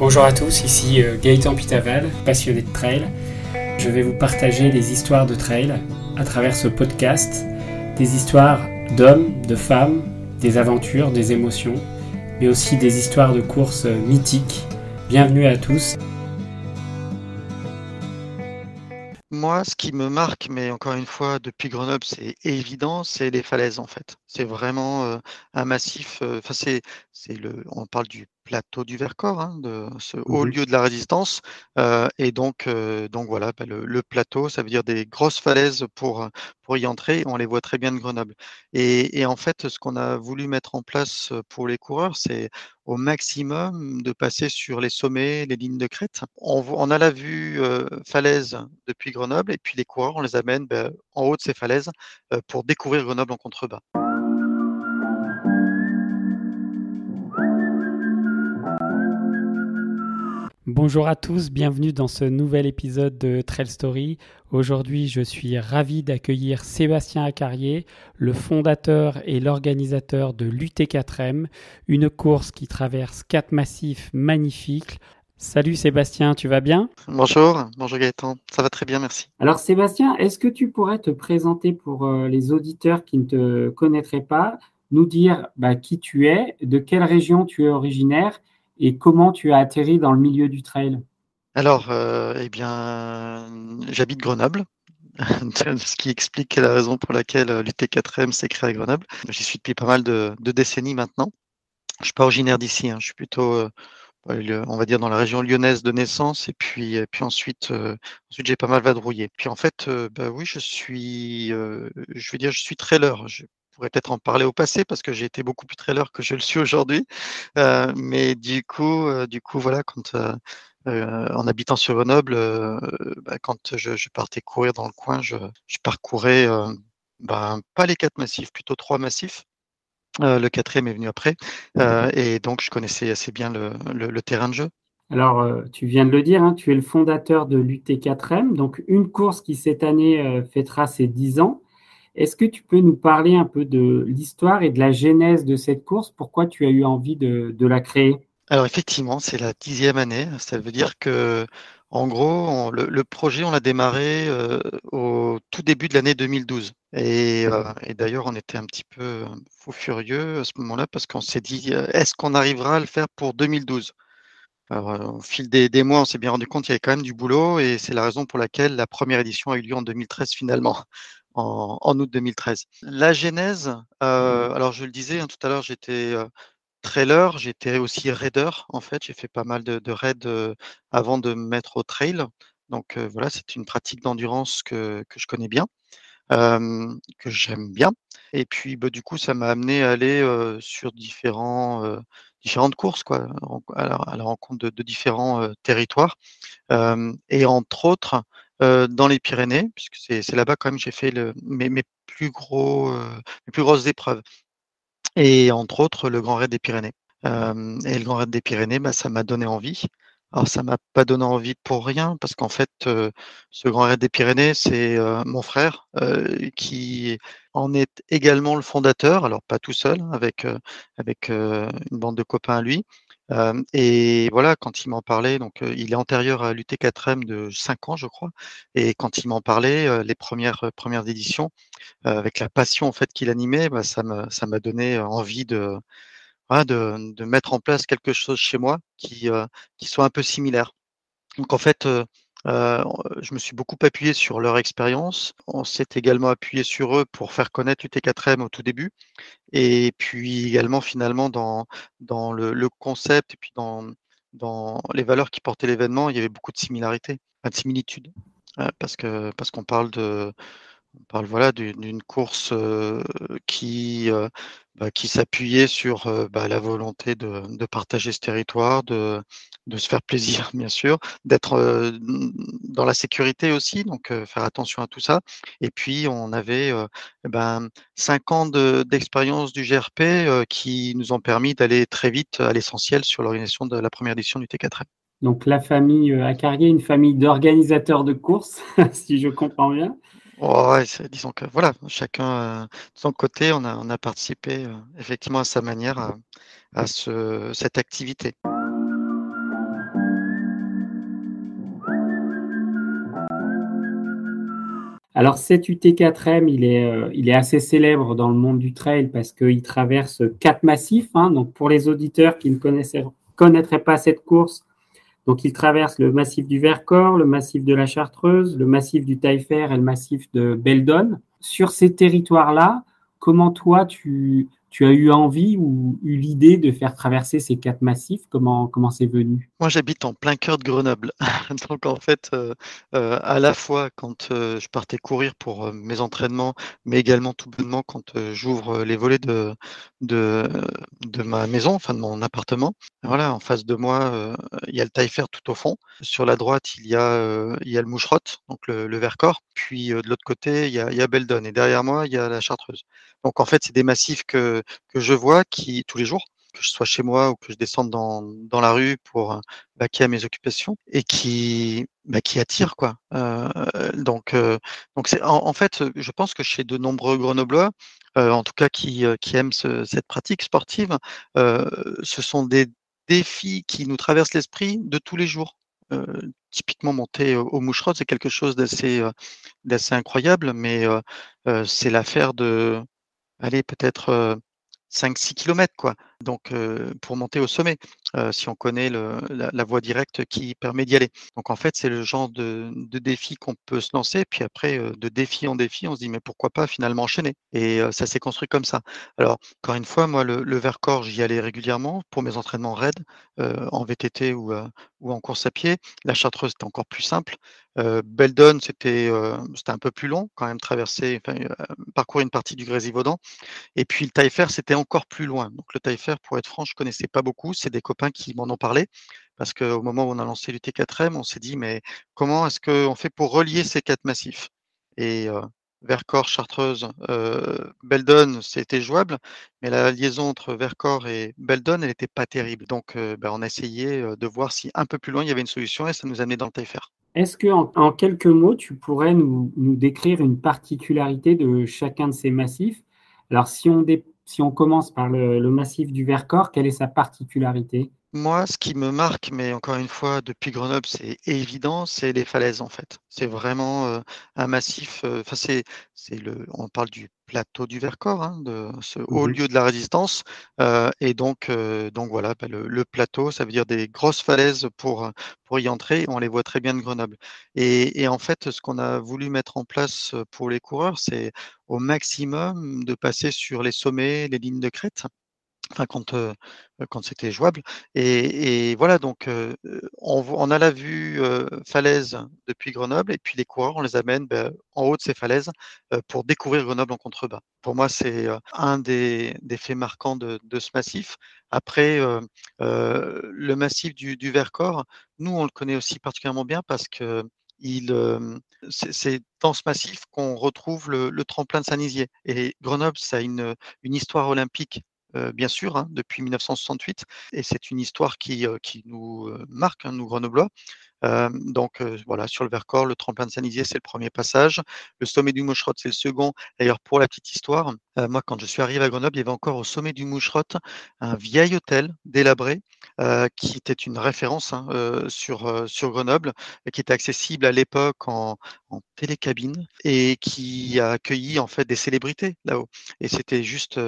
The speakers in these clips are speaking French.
Bonjour à tous, ici euh, Gaëtan Pitaval, passionné de trail. Je vais vous partager des histoires de trail à travers ce podcast, des histoires d'hommes, de femmes, des aventures, des émotions, mais aussi des histoires de courses mythiques. Bienvenue à tous. Moi, ce qui me marque, mais encore une fois, depuis Grenoble, c'est évident, c'est les falaises en fait. C'est vraiment euh, un massif. euh, Enfin, c'est le. On parle du plateau du Vercors, hein, de ce haut Mhm. lieu de la résistance. euh, et donc, euh, donc voilà, bah, le, le plateau, ça veut dire des grosses falaises pour euh, pour y entrer. On les voit très bien de Grenoble. Et, et en fait, ce qu'on a voulu mettre en place pour les coureurs, c'est au maximum de passer sur les sommets, les lignes de crête. On, a la vue euh, falaise depuis Grenoble et puis les coureurs, on les amène ben, en haut de ces falaises pour découvrir Grenoble en contrebas. Bonjour à tous, bienvenue dans ce nouvel épisode de Trail Story. Aujourd'hui, je suis ravi d'accueillir Sébastien Acarier, le fondateur et l'organisateur de l'UT4M, une course qui traverse quatre massifs magnifiques. Salut Sébastien, tu vas bien? Bonjour, bonjour Gaëtan, ça va très bien, merci. Alors Sébastien, est-ce que tu pourrais te présenter pour euh, les auditeurs qui ne te connaîtraient pas, nous dire bah, qui tu es, de quelle région tu es originaire et comment tu as atterri dans le milieu du trail? Alors, euh, eh bien, j'habite Grenoble, ce qui explique la raison pour laquelle euh, l'UT4M s'est créé à Grenoble. J'y suis depuis pas mal de, décennies maintenant. Je suis pas originaire d'ici, hein, je suis plutôt, euh, le- on va dire, dans la région lyonnaise de naissance, et puis, puis ensuite, euh, ensuite j'ai pas mal vadrouillé. Puis en fait, euh, bah oui, je suis, euh, je veux dire, je suis trailer. Pourrais peut-être en parler au passé parce que j'ai été beaucoup plus trailer que je le suis aujourd'hui. Euh, mais du coup, euh, du coup, voilà, quand euh, en habitant sur Grenoble, bah, quand je, je partais courir dans le coin, je, je parcourais ben, pas les quatre massifs, plutôt trois massifs. Le quatrième est venu après, et donc je connaissais assez bien le, le- le terrain de jeu. Alors, tu viens de le dire, hein, tu es le fondateur de l'UT4M, donc une course qui cette année euh, fêtera ses 10 ans. Est-ce que tu peux nous parler un peu de l'histoire et de la genèse de cette course? Pourquoi tu as eu envie de, de la créer? Alors effectivement, c'est la dixième année. Ça veut dire que, en gros, on- le, le projet, on l'a démarré euh, au tout début de l'année 2012. Et, euh, et d'ailleurs, on était un petit peu fou furieux à ce moment-là parce qu'on s'est dit, euh, est-ce qu'on arrivera à le faire pour 2012? Alors, au fil des, des mois, on s'est bien rendu compte qu'il y avait quand même du boulot et c'est la raison pour laquelle la première édition a eu lieu en 2013 finalement, en, en août 2013. La genèse, euh, alors je le disais hein, tout à l'heure, j'étais euh, trailer, j'étais aussi raider en fait, j'ai fait pas mal de, de raids euh, avant de me mettre au trail. Donc euh, voilà, c'est une pratique d'endurance que, que je connais bien, euh, que j'aime bien. Et puis bah, du coup, ça m'a amené à aller euh, sur différents, différentes courses, quoi, à la, à la rencontre de, de différents territoires. Et entre autres, dans les Pyrénées, puisque c'est là-bas quand même j'ai fait mes, plus gros, mes plus grosses épreuves et entre autres le Grand Raid des Pyrénées. Et le Grand Raid des Pyrénées, bah, ça m'a donné envie. Alors ça m'a pas donné envie pour rien, parce qu'en fait, ce Grand Raid des Pyrénées, c'est mon frère qui en est également le fondateur, alors pas tout seul, hein, avec, euh, avec euh, une bande de copains à lui. Euh, et voilà, quand il m'en parlait, donc euh, il est antérieur à l'UT4M de 5 ans, je crois, et quand il m'en parlait, euh, les premières, premières éditions, euh, avec la passion en fait qu'il animait, bah, ça me ça m'a donné euh, envie de, voilà, de de mettre en place quelque chose chez moi qui, qui soit un peu similaire. Donc en fait, heu heu, je me suis beaucoup appuyé sur leur expérience. On s'est également appuyé sur eux pour faire connaître l'UT4M au tout début et puis également finalement dans dans le concept et puis dans dans les valeurs qui portaient l'événement, il y avait beaucoup de similarités, de similitudes, heu, parce que parce qu'on parle de on parle voilà d'une course euh, qui, euh, bah, qui s'appuyait sur euh, bah, la volonté de, partager ce territoire, de, de se faire plaisir bien sûr, d'être dans la sécurité aussi, donc faire attention à tout ça. Et puis on avait eh ben, cinq ans de- d'expérience du GRP qui nous ont permis d'aller très vite à l'essentiel sur l'organisation de la première édition du T4M. Donc la famille Acarier, une famille d'organisateurs de courses, si je comprends bien. Disons que voilà, chacun euh, de son côté, on a, participé euh, effectivement à sa manière euh, à, cette activité. Alors cet UT4M, il est, assez célèbre dans le monde du trail parce qu'il traverse quatre massifs. Hein. Donc pour les auditeurs qui ne connaissaient, connaîtraient pas cette course, donc il traverse le massif du Vercors, le massif de la Chartreuse, le massif du Taillefer et le massif de Beldon. Sur ces territoires-là, comment toi tu, tu as eu envie ou eu l'idée de faire traverser ces quatre massifs? Comment comment c'est venu? Moi, j'habite en plein cœur de Grenoble, donc en fait, euh, euh, à la fois quand euh, je partais courir pour mes entraînements, mais également tout bonnement quand j'ouvre les volets de, de de ma maison, enfin de mon appartement. Voilà, en face de moi, il y a le Taillefer tout au fond. Sur la droite, il y a il y a le Moucherotte, donc le, le Vercors. Puis de l'autre côté, il y a il y a Beldon et derrière moi, il y a la Chartreuse. Donc en fait, c'est des massifs que, que je vois qui tous les jours, que je sois chez moi ou que je descende dans, dans la rue pour baquer à mes occupations et qui bah, qui attirent quoi. Euh, donc euh, donc c'est en, fait, je pense que chez de nombreux Grenoblois, euh, en tout cas qui qui aiment cette pratique sportive, ce sont des défis qui nous traversent l'esprit de tous les jours. typiquement monter au moucherot, c'est quelque chose d'assez d'assez incroyable, mais c'est l'affaire de allez, peut-être 5-6 km, quoi. Donc, pour monter au sommet, si on connaît la, voie directe qui permet d'y aller. Donc, en fait, c'est le genre de, défi qu'on peut se lancer. Puis après, de défi en défi, on se dit, mais pourquoi pas finalement enchaîner? Et ça s'est construit comme ça. Alors, encore une fois, moi, le, Vercors, j'y allais régulièrement pour mes entraînements raids, en VTT ou, ou en course à pied. La Chartreuse, c'était encore plus simple. Beldon, c'était un peu plus long, quand même, traverser, parcourir une partie du Grésivaudan. Et puis, le Taillefer, c'était encore plus loin. Donc, le Taillefer, pour être franc, je connaissais pas beaucoup. C'est des copains qui m'en ont parlé. Parce qu'au moment où on a lancé l'UT4M, on s'est dit, mais comment est-ce qu'on fait pour relier ces quatre massifs? Et Vercors, Chartreuse, Beldon, c'était jouable, mais la liaison entre Vercors et Beldon, elle n'était pas terrible. Donc, ben, on a essayé de voir si un peu plus loin, il y avait une solution et ça nous a amené dans le Taillefer. Est-ce que, en, quelques mots, tu pourrais nous, décrire une particularité de chacun de ces massifs? Alors, si on, si on commence par le, massif du Vercors, quelle est sa particularité? Moi, ce qui me marque, mais encore une fois, depuis Grenoble, c'est évident, c'est les falaises en fait. C'est vraiment euh, un massif. Euh, enfin, c'est, c'est le. On parle du plateau du Vercors, hein, de ce haut mmh lieu de la résistance. Euh, et donc, donc voilà, bah, le, plateau, ça veut dire des grosses falaises pour pour y entrer. On les voit très bien de Grenoble. Et, et en fait, ce qu'on a voulu mettre en place pour les coureurs, c'est au maximum de passer sur les sommets, les lignes de crête enfin quand, c'était jouable. Et, voilà, donc on, a la vue falaise depuis Grenoble, et puis les coureurs, on les amène ben, en haut de ces falaises pour découvrir Grenoble en contrebas. Pour moi, c'est un des, faits marquants de, ce massif. Après, le massif du, Vercors, nous, on le connaît aussi particulièrement bien parce que c'est dans ce massif qu'on retrouve le, tremplin de Saint-Nizier. Et Grenoble, ça a une histoire olympique bien sûr, hein, depuis 1968. Et c'est une histoire qui, qui nous marque, hein, nous Grenoblois. donc voilà, sur le Vercors, le tremplin de Saint-Nizier, c'est le premier passage. Le sommet du Moucherot, c'est le second. D'ailleurs, pour la petite histoire, moi, quand je suis arrivé à Grenoble, il y avait encore au sommet du Moucherot un vieil hôtel délabré qui était une référence hein, sur, sur Grenoble, qui était accessible à l'époque en, en télécabine et qui a accueilli en fait des célébrités là-haut. Et c'était juste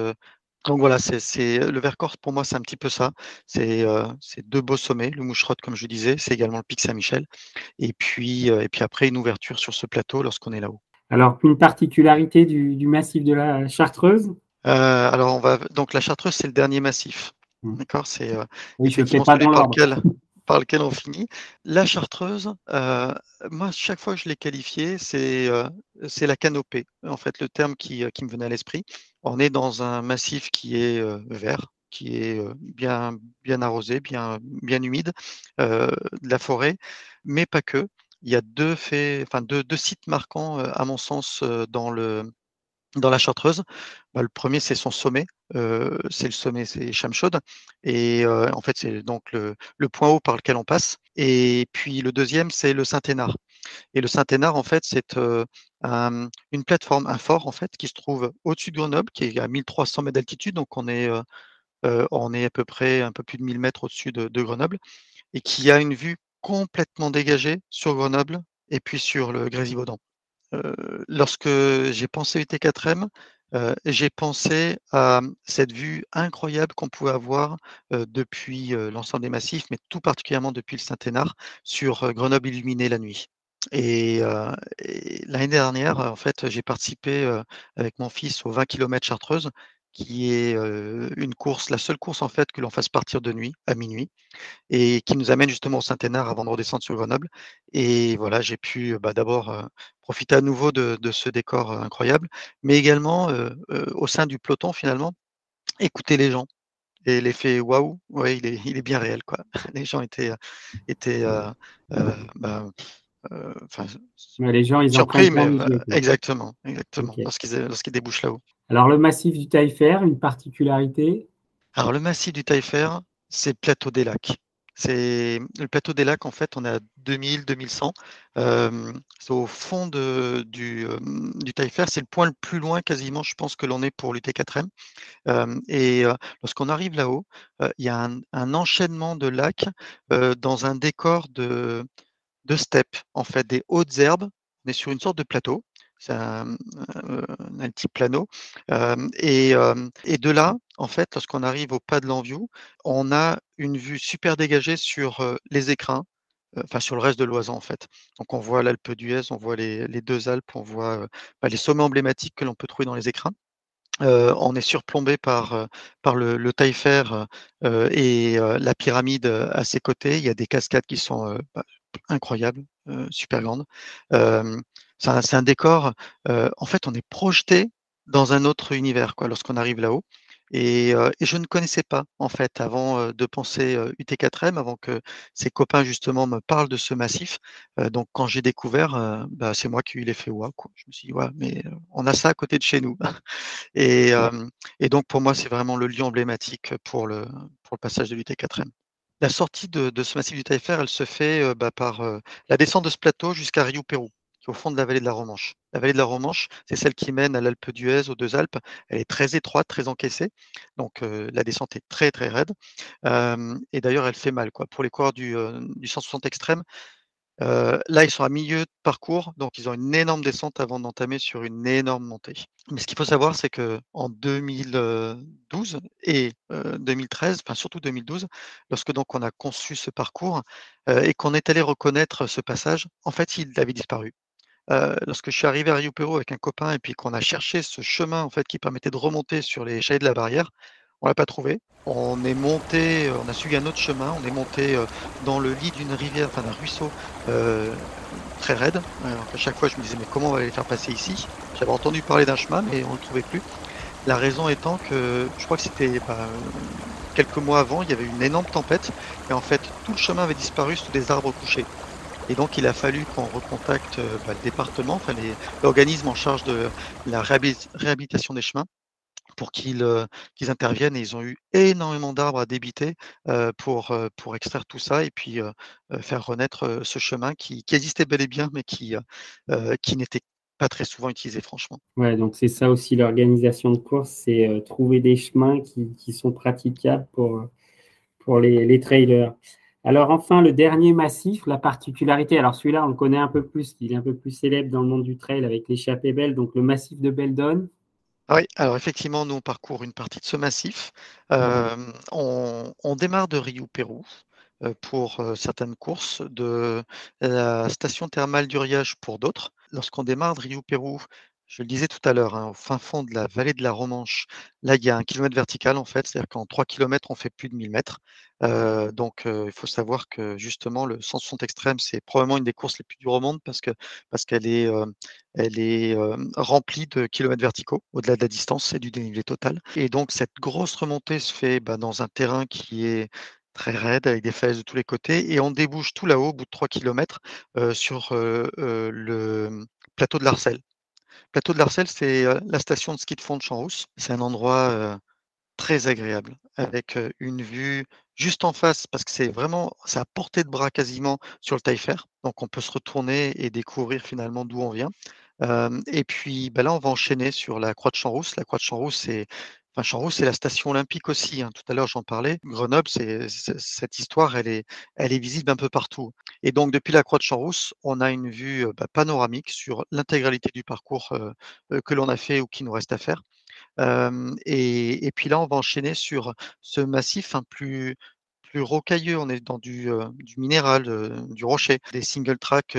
donc voilà, c'est le Vercors pour moi, c'est un petit peu ça. C'est euh, deux beaux sommets, le Moucherotte comme je disais, c'est également le Pic Saint-Michel, et puis euh, et puis après une ouverture sur ce plateau lorsqu'on est là-haut. Alors une particularité du, massif de la Chartreuse? Euh, Alors on va donc la Chartreuse, c'est le dernier massif. Mmh. D'accord, c'est oui, pas dans lequel par lequel on finit. La chartreuse, euh, moi, chaque fois que je l'ai qualifiée, c'est euh, c'est la canopée, en fait, le terme qui, qui me venait à l'esprit. On est dans un massif qui est euh, vert, qui est bien, bien arrosé, bien, bien humide, de la forêt, mais pas que. Il y a deux sites marquants, à mon sens, dans le, dans la Chartreuse, bah, le premier c'est son sommet, euh, c'est le sommet, c'est Chamchaude, et euh, en fait c'est donc le, le, point haut par lequel on passe. Et puis le deuxième c'est le Saint-Hénard. Et le Saint-Hénard en fait c'est euh, un, une plateforme, un fort en fait qui se trouve au-dessus de Grenoble, qui est à 1300 mètres d'altitude, donc on est on est à peu près un peu plus de 1000 mètres au-dessus de, de Grenoble, et qui a une vue complètement dégagée sur Grenoble et puis sur le Grésivaudan. lorsque j'ai pensé UT4M, j'ai pensé à cette vue incroyable qu'on pouvait avoir depuis l'ensemble des massifs, mais tout particulièrement depuis le Saint-Hénard, sur Grenoble illuminé la nuit. Et, l'année dernière, en fait, j'ai participé avec mon fils aux 20 km Chartreuse, qui est une course, la seule course en fait que l'on fasse partir de nuit, à minuit, et qui nous amène justement au Saint-Hénard avant de redescendre sur Grenoble. Et voilà, j'ai pu bah, d'abord profiter à nouveau de, ce décor incroyable, mais également au sein du peloton finalement, écouter les gens. Et l'effet waouh, ouais, il est, il est bien réel quoi. Les gens étaient, étaient bah, les gens, ils surpris, mais exactement, exactement, lorsqu'ils débouchent là-haut. Alors, le massif du Taillefer, une particularité? Alors, le massif du Taillefer, c'est le plateau des lacs. C'est le plateau des lacs, en fait, on est à 2000, 2100. Euh, c'est au fond de, du, euh, du Taillefer. C'est le point le plus loin, quasiment, je pense, que l'on est pour l'UT4M. Euh, et lorsqu'on arrive là-haut, il y a un, enchaînement de lacs dans un décor de, de steppes, en fait, des hautes herbes. On est sur une sorte de plateau c'est un, petit plano. et, de là, en fait, lorsqu'on arrive au pas de l'Enview, on a une vue super dégagée sur les écrins, enfin sur le reste de l'Oisan en fait. Donc on voit l'Alpe d'Huez, on voit les, deux Alpes, on voit bah, les sommets emblématiques que l'on peut trouver dans les écrins. on est surplombé par, par le, le Taillefer et la pyramide à ses côtés. Il y a des cascades qui sont bah, incroyables, super grandes. C'est un, décor. en fait, on est projeté dans un autre univers quoi, lorsqu'on arrive là-haut. Et, je ne connaissais pas, en fait, avant de penser UT4M, avant que ces copains, justement, me parlent de ce massif. donc, quand j'ai découvert, bah, c'est moi qui ai eu l'effet waouh. Je me suis dit, ouais, mais on a ça à côté de chez nous. et, donc, pour moi, c'est vraiment le lieu emblématique pour le, pour le passage de l'UT4M. La sortie de, ce massif du Taillefer, elle se fait bah, par la descente de ce plateau jusqu'à Rio Pérou au fond de la vallée de la Romanche. La vallée de la Romanche, c'est celle qui mène à l'Alpe d'Huez, aux deux Alpes. Elle est très étroite, très encaissée. Donc euh, la descente est très très raide. Euh, et d'ailleurs, elle fait mal. Pour les coureurs du, 160 là, ils sont à milieu de parcours, donc ils ont une énorme descente avant d'entamer sur une énorme montée. Mais ce qu'il faut savoir, c'est que en 2012 et 2013, enfin surtout 2012, lorsque donc on a conçu ce parcours et qu'on est allé reconnaître ce passage, en fait, il avait disparu lorsque je suis arrivé à Rio Perro avec un copain et puis qu'on a cherché ce chemin en fait qui permettait de remonter sur les chalets de la barrière, on l'a pas trouvé. On est monté, on a suivi un autre chemin, on est monté dans le lit d'une rivière, enfin d'un ruisseau très raide. à chaque fois, je me disais mais comment on va les faire passer ici? J'avais entendu parler d'un chemin, mais on ne le trouvait plus. La raison étant que je crois que c'était bah, quelques mois avant, il y avait une énorme tempête et en fait tout le chemin avait disparu sous des arbres couchés. Et donc, il a fallu qu'on recontacte euh, bah, le département, enfin l'organisme en charge de la réhabilitation des chemins pour euh, qu'ils interviennent et ils ont eu énormément d'arbres à débiter euh, pour, pour extraire tout ça et puis faire renaître ce chemin qui, existait bel et bien mais qui, qui n'était pas très souvent utilisé franchement. Ouais, donc c'est ça aussi l'organisation de course, c'est trouver des chemins qui, qui, sont praticables pour, pour les, les trailers. Alors enfin, le dernier massif, la particularité, alors celui-là, on le connaît un peu plus, il est un peu plus célèbre dans le monde du trail avec l'échappée belle, donc le massif de Beldon. Oui, alors effectivement, nous, on parcourt une partie de ce massif. Euh, on, démarre de Rio Pérou euh, pour certaines courses, de la station thermale d'Uriage pour d'autres. Lorsqu'on démarre de Rio Pérou, je le disais tout à l'heure, hein, au fin fond de la vallée de la Romanche, là, il y a un kilomètre vertical, en fait, c'est-à-dire qu'en 3 km, on fait plus de 1000 mètres. Euh, donc, euh, il faut savoir que justement, le 160 extrême, c'est probablement une des courses les plus dures au monde parce que parce qu'elle est, euh, elle est remplie de kilomètres verticaux au-delà de la distance et du dénivelé total. Et donc, cette grosse remontée se fait bah, dans un terrain qui est très raide avec des falaises de tous les côtés et on débouche tout là-haut au bout de 3 km sur le plateau de l'Arcel. Plateau de l'Arcel, c'est la station de ski de fond de Champs-Rousse. C'est un endroit très agréable avec une vue juste en face parce que c'est vraiment c'est à portée de bras quasiment sur le Taillefer. Donc on peut se retourner et découvrir finalement d'où on vient. et puis bah là, on va enchaîner sur la Croix de Champs-Rousse. La Croix de Champs-Rousse, c'est Enfin, la station olympique aussi. Hein. Tout à l'heure, j'en parlais. Grenoble, c'est, cette histoire, elle est, elle est visible un peu partout. Et donc, depuis la Croix de Champs-Rousse, on a une vue bah, panoramique sur l'intégralité du parcours que l'on a fait ou qui nous reste à faire. Et, puis là, on va enchaîner sur ce massif un plus, rocailleux. On est dans du, minéral, du rocher, des single tracks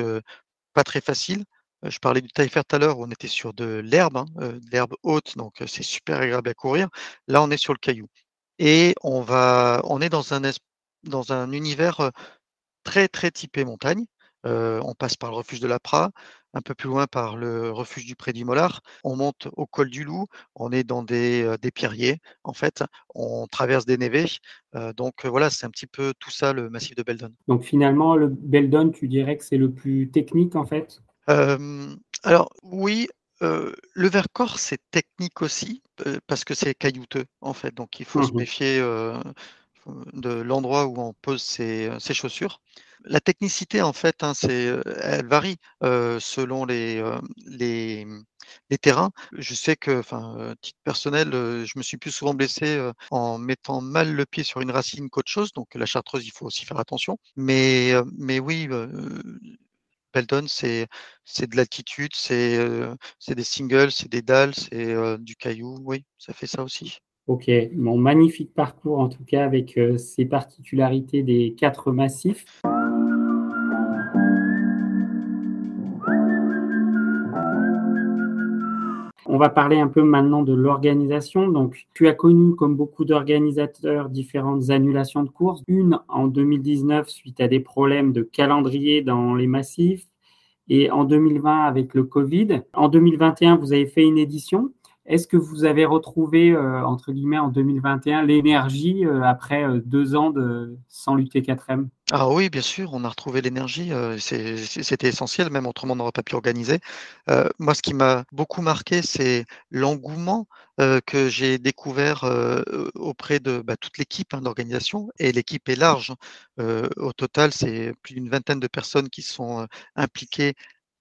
pas très faciles. Je parlais du Taillefer tout à l'heure, on était sur de l'herbe, hein, de l'herbe haute, donc c'est super agréable à courir. Là, on est sur le caillou. Et on va, on est dans un, dans un univers très très typé montagne. on passe par le refuge de la Prat, un peu plus loin par le refuge du Pré du Mollard. On monte au col du Loup, on est dans des, des pierriers, en fait. On traverse des névés. donc voilà, c'est un petit peu tout ça le massif de Beldon. Donc finalement, le Beldon, tu dirais que c'est le plus technique en fait? Alors oui, le Vercors, c'est technique aussi, parce que c'est caillouteux, en fait, donc il faut se mmh méfier, de l'endroit où on pose ses, chaussures. La technicité, en fait, hein, c'est, elle varie, selon les, terrains. Je sais que, enfin, titre personnel, je me suis plus souvent blessé, en mettant mal le pied sur une racine qu'autre chose, donc la chartreuse, il faut aussi faire attention. Mais, mais oui, Beldon, c'est de l'altitude, c'est des singles, c'est des dalles, c'est du caillou. Oui, ça fait ça aussi. Ok, mon magnifique parcours en tout cas avec ces particularités des quatre massifs. On va parler un peu maintenant de l'organisation. Donc, tu as connu, comme beaucoup d'organisateurs, différentes annulations de courses. Une en 2019 suite à des problèmes de calendrier dans les massifs et en 2020 avec le Covid. En 2021, vous avez fait une édition. Est-ce que vous avez retrouvé, euh, entre guillemets, en 2021, l'énergie euh, après euh, deux ans de, sans lutter 4M ah oui, bien sûr, on a retrouvé l'énergie. C'était essentiel, même autrement on n'aurait pas pu organiser. moi, ce qui m'a beaucoup marqué, c'est l'engouement que j'ai découvert auprès de bah, toute l'équipe hein, d'organisation. Et l'équipe est large. au total, c'est plus d'une vingtaine de personnes qui sont impliquées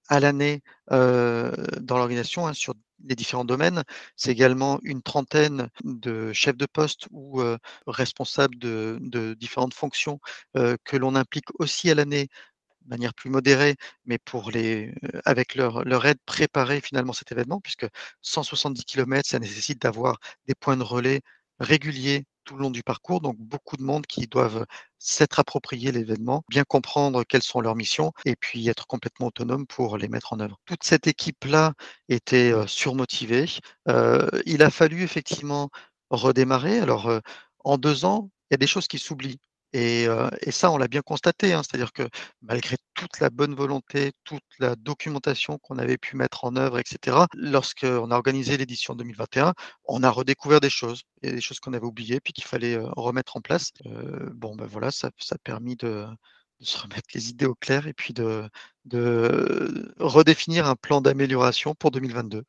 à l'année dans l'organisation hein, sur les différents domaines. C'est également une trentaine de chefs de poste ou responsables de, différentes fonctions que l'on implique aussi à l'année de manière plus modérée, mais pour les, avec leur, leur aide, préparer finalement cet événement, puisque 170 km, ça nécessite d'avoir des points de relais réguliers tout le long du parcours, donc beaucoup de monde qui doivent s'être approprié l'événement, bien comprendre quelles sont leurs missions et puis être complètement autonome pour les mettre en œuvre. Toute cette équipe-là était surmotivée. il a fallu effectivement redémarrer. Alors, en deux ans, il y a des choses qui s'oublient. Et, ça, on l'a bien constaté, hein. c'est-à-dire que malgré toute la bonne volonté, toute la documentation qu'on avait pu mettre en œuvre, etc., lorsqu'on a organisé l'édition 2021, on a redécouvert des choses. Il y a des choses qu'on avait oubliées, puis qu'il fallait remettre en place. bon, ben voilà, ça, a permis de, se remettre les idées au clair et puis de, de redéfinir un plan d'amélioration pour 2022.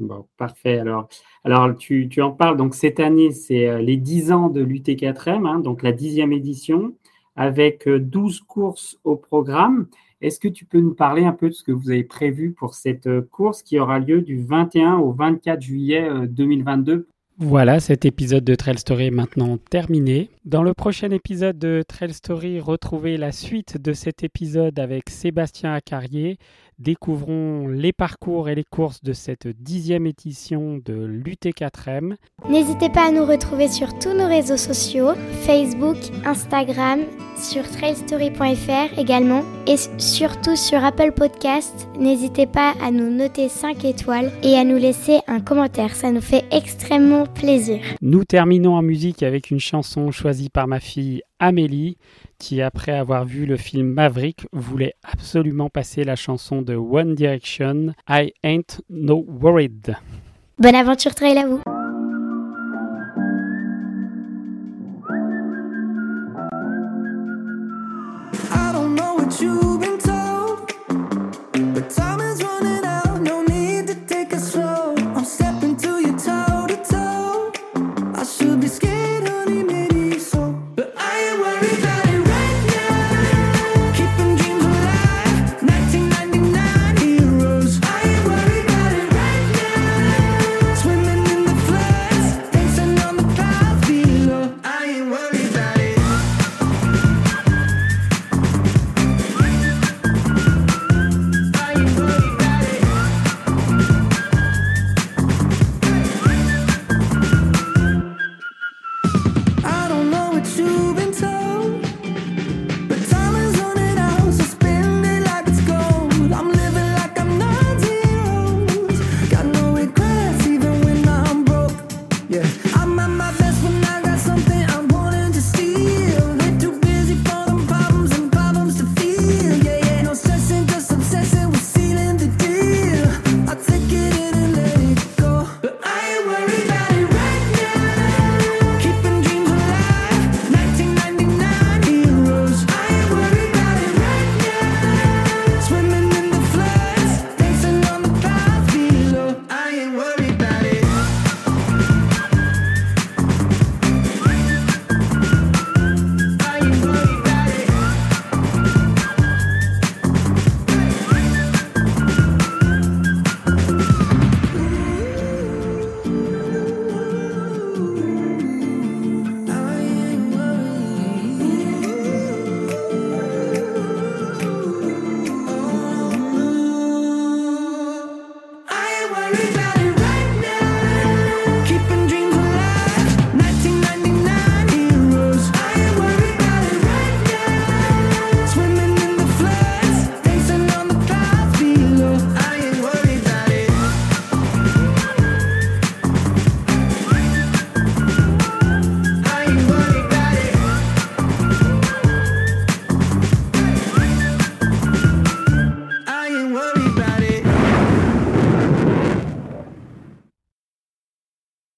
Bon, parfait. Alors, alors tu, en parles. Donc, cette année, c'est euh, les 10 ans de l'UT4M, hein, donc la dixième édition, avec 12 euh, courses au programme. Est-ce que tu peux nous parler un peu de ce que vous avez prévu pour cette euh, course qui aura lieu du 21 au 24 juillet 2022 voilà, cet épisode de Trail Story est maintenant terminé. Dans le prochain épisode de Trail Story, retrouvez la suite de cet épisode avec Sébastien Acarier. Découvrons les parcours et les courses de cette dixième édition de l'UT4M. N'hésitez pas à nous retrouver sur tous nos réseaux sociaux, Facebook, Instagram, sur trailstory.fr également et surtout sur Apple Podcast. N'hésitez pas à nous noter 5 étoiles et à nous laisser un commentaire, ça nous fait extrêmement plaisir. Nous terminons en musique avec une chanson choisie par ma fille Amélie qui, après avoir vu le film Maverick, voulait absolument passer la chanson de One Direction, I Ain't No Worried. Bonne aventure trail à vous